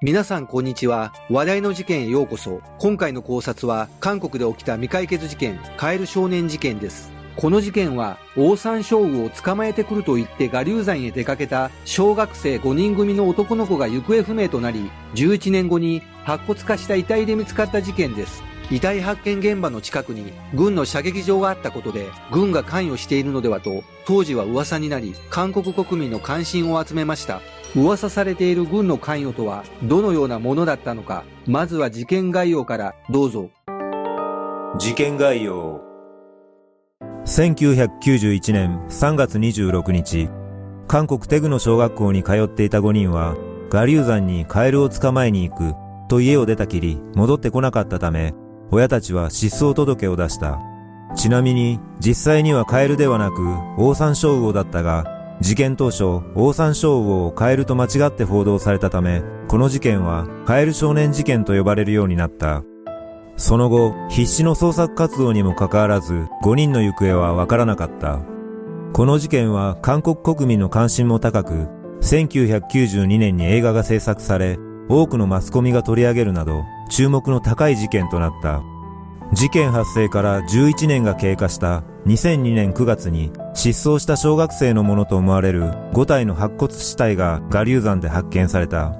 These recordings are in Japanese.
皆さんこんにちは。話題の事件へようこそ。今回の考察は、韓国で起きた未解決事件、カエル少年事件です。この事件は、オオサンショウウを捕まえてくると言って我流山へ出かけた小学生5人組の男の子が行方不明となり、11年後に白骨化した遺体で見つかった事件です。遺体発見現場の近くに軍の射撃場があったことで軍が関与しているのではと当時は噂になり韓国国民の関心を集めました噂されている軍の関与とはどのようなものだったのか、まずは事件概要からどうぞ。事件概要。1991年3月26日、韓国テグの小学校に通っていた5人は、ガリュウ山にカエルを捕まえに行くと家を出たきり戻ってこなかったため、親たちは失踪届を出した。ちなみに、実際にはカエルではなく、オオサンショウウオだったが、事件当初、オオサンショウウオをカエルと間違って報道されたため、この事件はカエル少年事件と呼ばれるようになった。その後、必死の捜索活動にもかかわらず、5人の行方はわからなかった。この事件は韓国国民の関心も高く、1992年に映画が制作され、多くのマスコミが取り上げるなど、注目の高い事件となった。事件発生から11年が経過した2002年9月に失踪した小学生のものと思われる5体の白骨死体が我流山で発見された。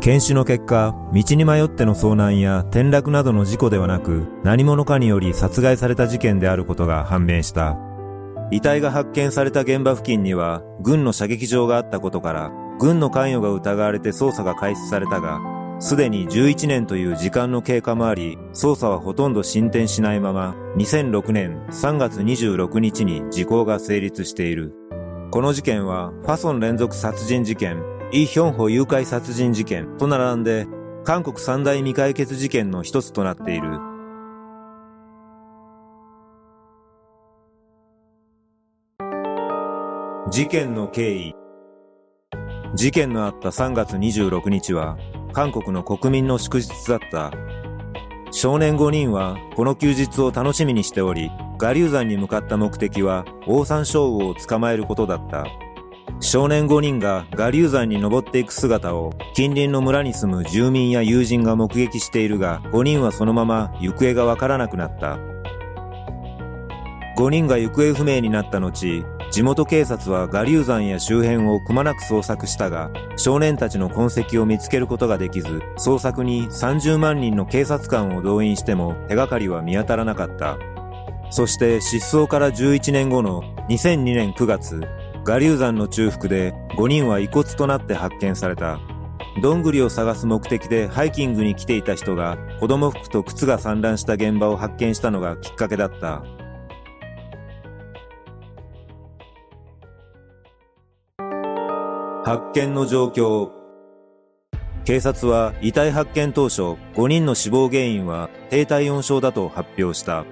検視の結果、道に迷っての遭難や転落などの事故ではなく、何者かにより殺害された事件であることが判明した。遺体が発見された現場付近には、軍の射撃場があったことから、軍の関与が疑われて捜査が開始されたが、すでに11年という時間の経過もあり、捜査はほとんど進展しないまま、2006年3月26日に時効が成立している。この事件は、ファソン連続殺人事件、イ・ヒョンホ誘拐殺人事件と並んで、韓国三大未解決事件の一つとなっている。事件の経緯事件のあった3月26日は、韓国の国民の祝日だった。少年5人はこの休日を楽しみにしており、我流山に向かった目的はオオサンショウウオを捕まえることだった。少年5人が我流山に登っていく姿を近隣の村に住む住民や友人が目撃しているが、5人はそのまま行方がわからなくなった。5人が行方不明になった後、地元警察は我流山や周辺をくまなく捜索したが、少年たちの痕跡を見つけることができず、捜索に30万人の警察官を動員しても手がかりは見当たらなかった。そして失踪から11年後の2002年9月、我流山の中腹で5人は遺骨となって発見された。どんぐりを探す目的でハイキングに来ていた人が子供服と靴が散乱した現場を発見したのがきっかけだった。発見の状況。警察は遺体発見当初、5人の死亡原因は低体温症だと発表した。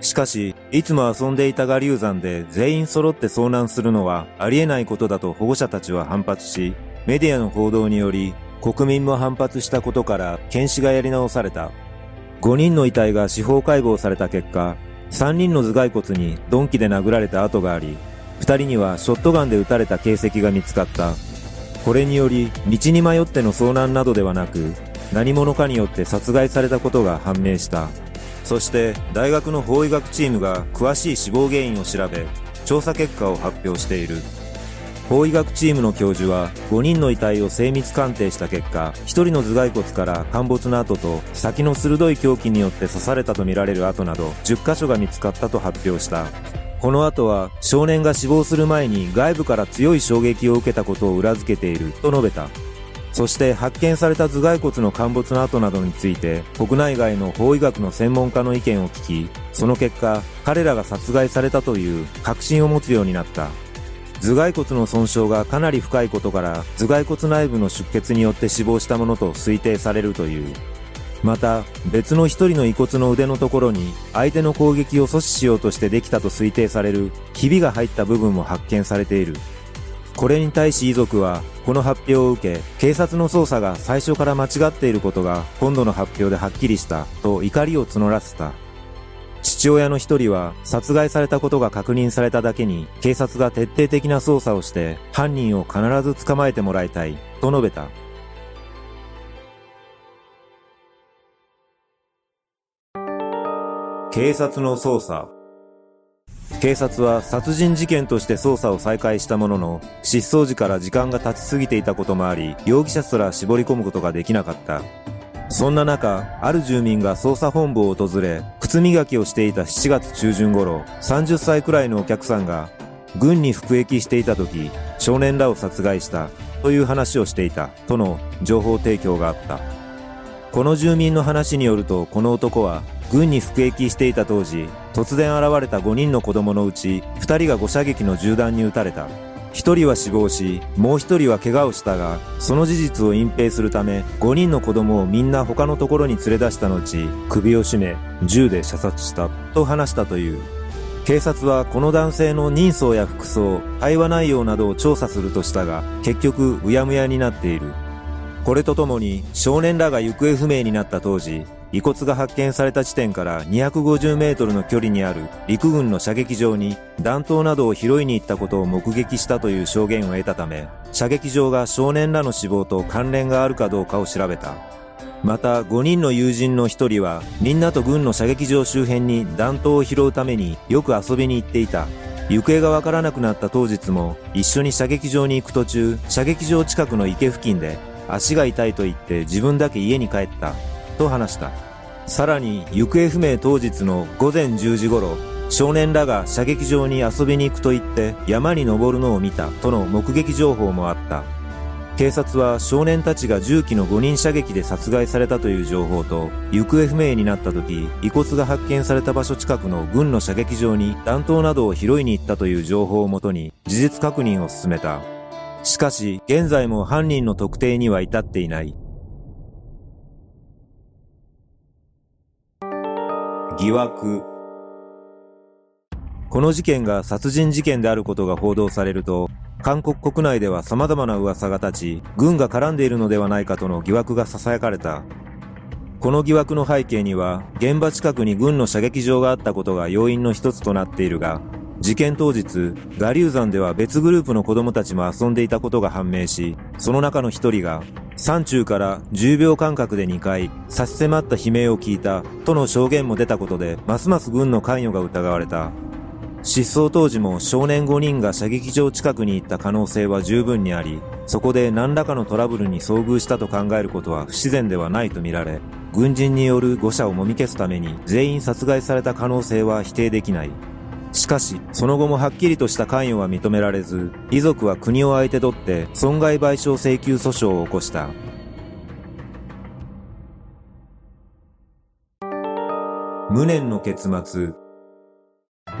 しかし、いつも遊んでいた我流山で全員揃って遭難するのはありえないことだと保護者たちは反発し、メディアの報道により国民も反発したことから検視がやり直された。5人の遺体が司法解剖された結果、3人の頭蓋骨に鈍器で殴られた跡があり、2人にはショットガンで撃たれた形跡が見つかった。これにより道に迷っての遭難などではなく何者かによって殺害されたことが判明した。そして大学の法医学チームが詳しい死亡原因を調べ調査結果を発表している。法医学チームの教授は5人の遺体を精密鑑定した結果1人の頭蓋骨から陥没の跡と先の鋭い凶器によって刺されたとみられる跡など10箇所が見つかったと発表した。この後は少年が死亡する前に外部から強い衝撃を受けたことを裏付けていると述べた。そして発見された頭蓋骨の陥没の跡などについて国内外の法医学の専門家の意見を聞き、その結果彼らが殺害されたという確信を持つようになった。頭蓋骨の損傷がかなり深いことから頭蓋骨内部の出血によって死亡したものと推定されるという。また別の一人の遺骨の腕のところに相手の攻撃を阻止しようとしてできたと推定されるひびが入った部分も発見されている。これに対し遺族はこの発表を受け警察の捜査が最初から間違っていることが今度の発表ではっきりしたと怒りを募らせた。父親の一人は殺害されたことが確認されただけに警察が徹底的な捜査をして犯人を必ず捕まえてもらいたいと述べた。警察の捜査警察は殺人事件として捜査を再開したものの、失踪時から時間が経ちすぎていたこともあり、容疑者すら絞り込むことができなかった。そんな中、ある住民が捜査本部を訪れ、靴磨きをしていた7月中旬頃、30歳くらいのお客さんが、軍に服役していた時、少年らを殺害した、という話をしていた、との情報提供があった。この住民の話によると、この男は、軍に服役していた当時、突然現れた5人の子供のうち、2人が誤射撃の銃弾に撃たれた。1人は死亡し、もう1人は怪我をしたが、その事実を隠蔽するため、5人の子供をみんな他のところに連れ出した後、首を絞め、銃で射殺した、と話したという。警察はこの男性の人相や服装、会話内容などを調査するとしたが、結局うやむやになっている。これとともに少年らが行方不明になった当時、遺骨が発見された地点から250メートルの距離にある陸軍の射撃場に弾頭などを拾いに行ったことを目撃したという証言を得たため、射撃場が少年らの死亡と関連があるかどうかを調べた。また5人の友人の1人はみんなと軍の射撃場周辺に弾頭を拾うためによく遊びに行っていた。行方がわからなくなった当日も一緒に射撃場に行く途中、射撃場近くの池付近で足が痛いと言って自分だけ家に帰った。と話した。さらに行方不明当日の午前10時頃、少年らが射撃場に遊びに行くと言って山に登るのを見たとの目撃情報もあった。警察は少年たちが銃器の5人射撃で殺害されたという情報と、行方不明になった時、遺骨が発見された場所近くの軍の射撃場に弾頭などを拾いに行ったという情報をもとに事実確認を進めた。しかし、現在も犯人の特定には至っていない。疑惑この事件が殺人事件であることが報道されると、韓国国内では様々な噂が立ち、軍が絡んでいるのではないかとの疑惑が囁かれた。この疑惑の背景には、現場近くに軍の射撃場があったことが要因の一つとなっているが、事件当日、ガリュー山では別グループの子供たちも遊んでいたことが判明し、その中の一人が、山中から10秒間隔で2回、差し迫った悲鳴を聞いた、との証言も出たことで、ますます軍の関与が疑われた。失踪当時も少年5人が射撃場近くに行った可能性は十分にあり、そこで何らかのトラブルに遭遇したと考えることは不自然ではないとみられ、軍人による誤射をもみ消すために全員殺害された可能性は否定できない。しかし、その後もはっきりとした関与は認められず、遺族は国を相手取って損害賠償請求訴訟を起こした。無念の結末。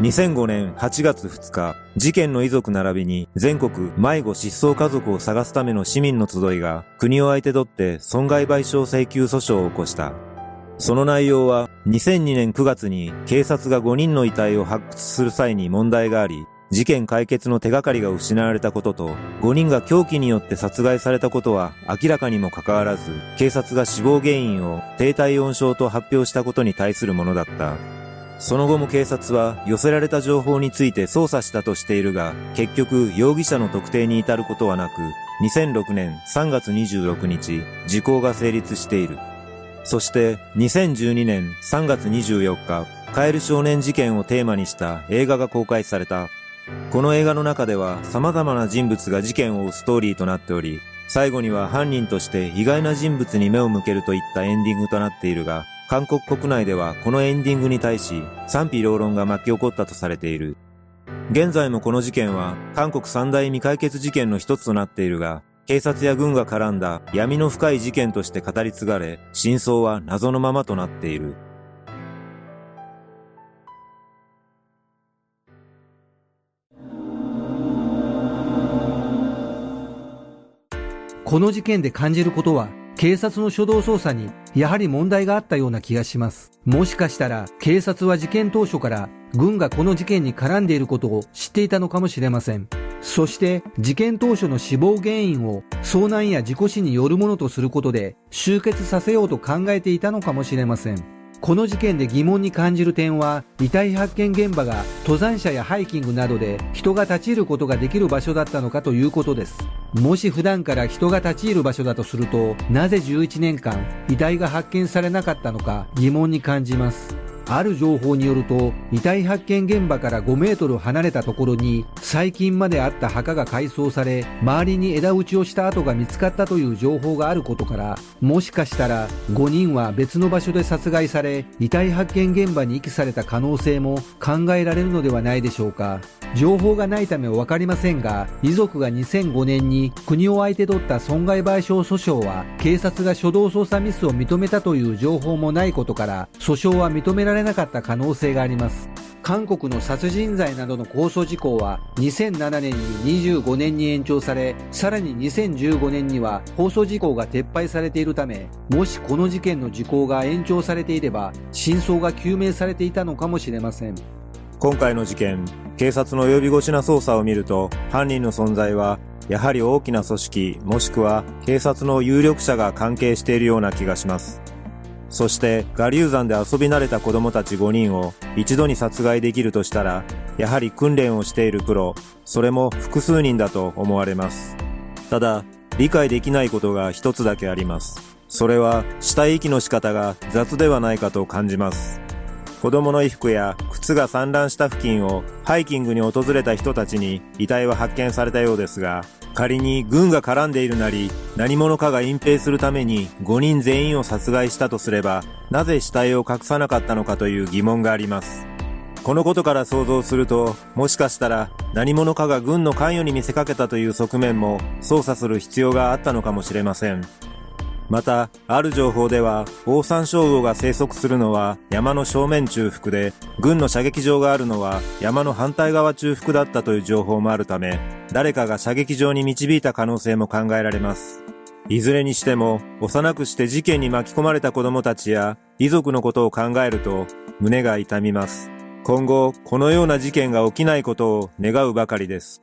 2005年8月2日、事件の遺族並びに全国迷子失踪家族を探すための市民の集いが国を相手取って損害賠償請求訴訟を起こした。その内容は2002年9月に警察が5人の遺体を発掘する際に問題があり、事件解決の手がかりが失われたことと、5人が凶器によって殺害されたことは明らかにもかかわらず、警察が死亡原因を低体温症と発表したことに対するものだった。その後も警察は寄せられた情報について捜査したとしているが、結局容疑者の特定に至ることはなく、2006年3月26日、時効が成立している。そして2012年3月24日、カエル少年事件をテーマにした映画が公開された。この映画の中では様々な人物が事件を追うストーリーとなっており、最後には犯人として意外な人物に目を向けるといったエンディングとなっているが、韓国国内ではこのエンディングに対し賛否両論が巻き起こったとされている。現在もこの事件は韓国三大未解決事件の一つとなっているが、警察や軍が絡んだ闇の深い事件として語り継がれ、真相は謎のままとなっている。この事件で感じることは、警察の初動捜査にやはり問題があったような気がします。もしかしたら警察は事件当初から軍がこの事件に絡んでいることを知っていたのかもしれません。そして事件当初の死亡原因を遭難や事故死によるものとすることで終結させようと考えていたのかもしれません。この事件で疑問に感じる点は遺体発見現場が登山者やハイキングなどで人が立ち入ることができる場所だったのかということです。もし普段から人が立ち入る場所だとするとなぜ11年間遺体が発見されなかったのか疑問に感じます。ある情報によると遺体発見現場から5メートル離れたところに最近まであった墓が改装され周りに枝打ちをした跡が見つかったという情報があることからもしかしたら5人は別の場所で殺害され遺体発見現場に遺棄された可能性も考えられるのではないでしょうか。情報がないため分かりませんが遺族が2005年に国を相手取った損害賠償訴訟は警察が初動捜査ミスを認めたという情報もないことから訴訟は認められなかった可能性があります。韓国の殺人罪などの控訴事項は2007年に25年に延長されさらに2015年には控訴事項が撤廃されているためもしこの事件の時効が延長されていれば真相が究明されていたのかもしれません。今回の事件警察の及び腰な捜査を見ると犯人の存在はやはり大きな組織もしくは警察の有力者が関係しているような気がしますそして我流山で遊び慣れた子供たち5人を一度に殺害できるとしたら、やはり訓練をしているプロ、それも複数人だと思われます。ただ、理解できないことが一つだけあります。それは死体遺棄の仕方が雑ではないかと感じます。子供の衣服や靴が散乱した付近をハイキングに訪れた人たちに遺体は発見されたようですが、仮に軍が絡んでいるなり、何者かが隠蔽するために5人全員を殺害したとすれば、なぜ死体を隠さなかったのかという疑問があります。このことから想像すると、もしかしたら何者かが軍の関与に見せかけたという側面も捜査する必要があったのかもしれません。また、ある情報では、オオサンショウウオが生息するのは山の正面中腹で、軍の射撃場があるのは山の反対側中腹だったという情報もあるため、誰かが射撃場に導いた可能性も考えられます。いずれにしても、幼くして事件に巻き込まれた子供たちや遺族のことを考えると、胸が痛みます。今後、このような事件が起きないことを願うばかりです。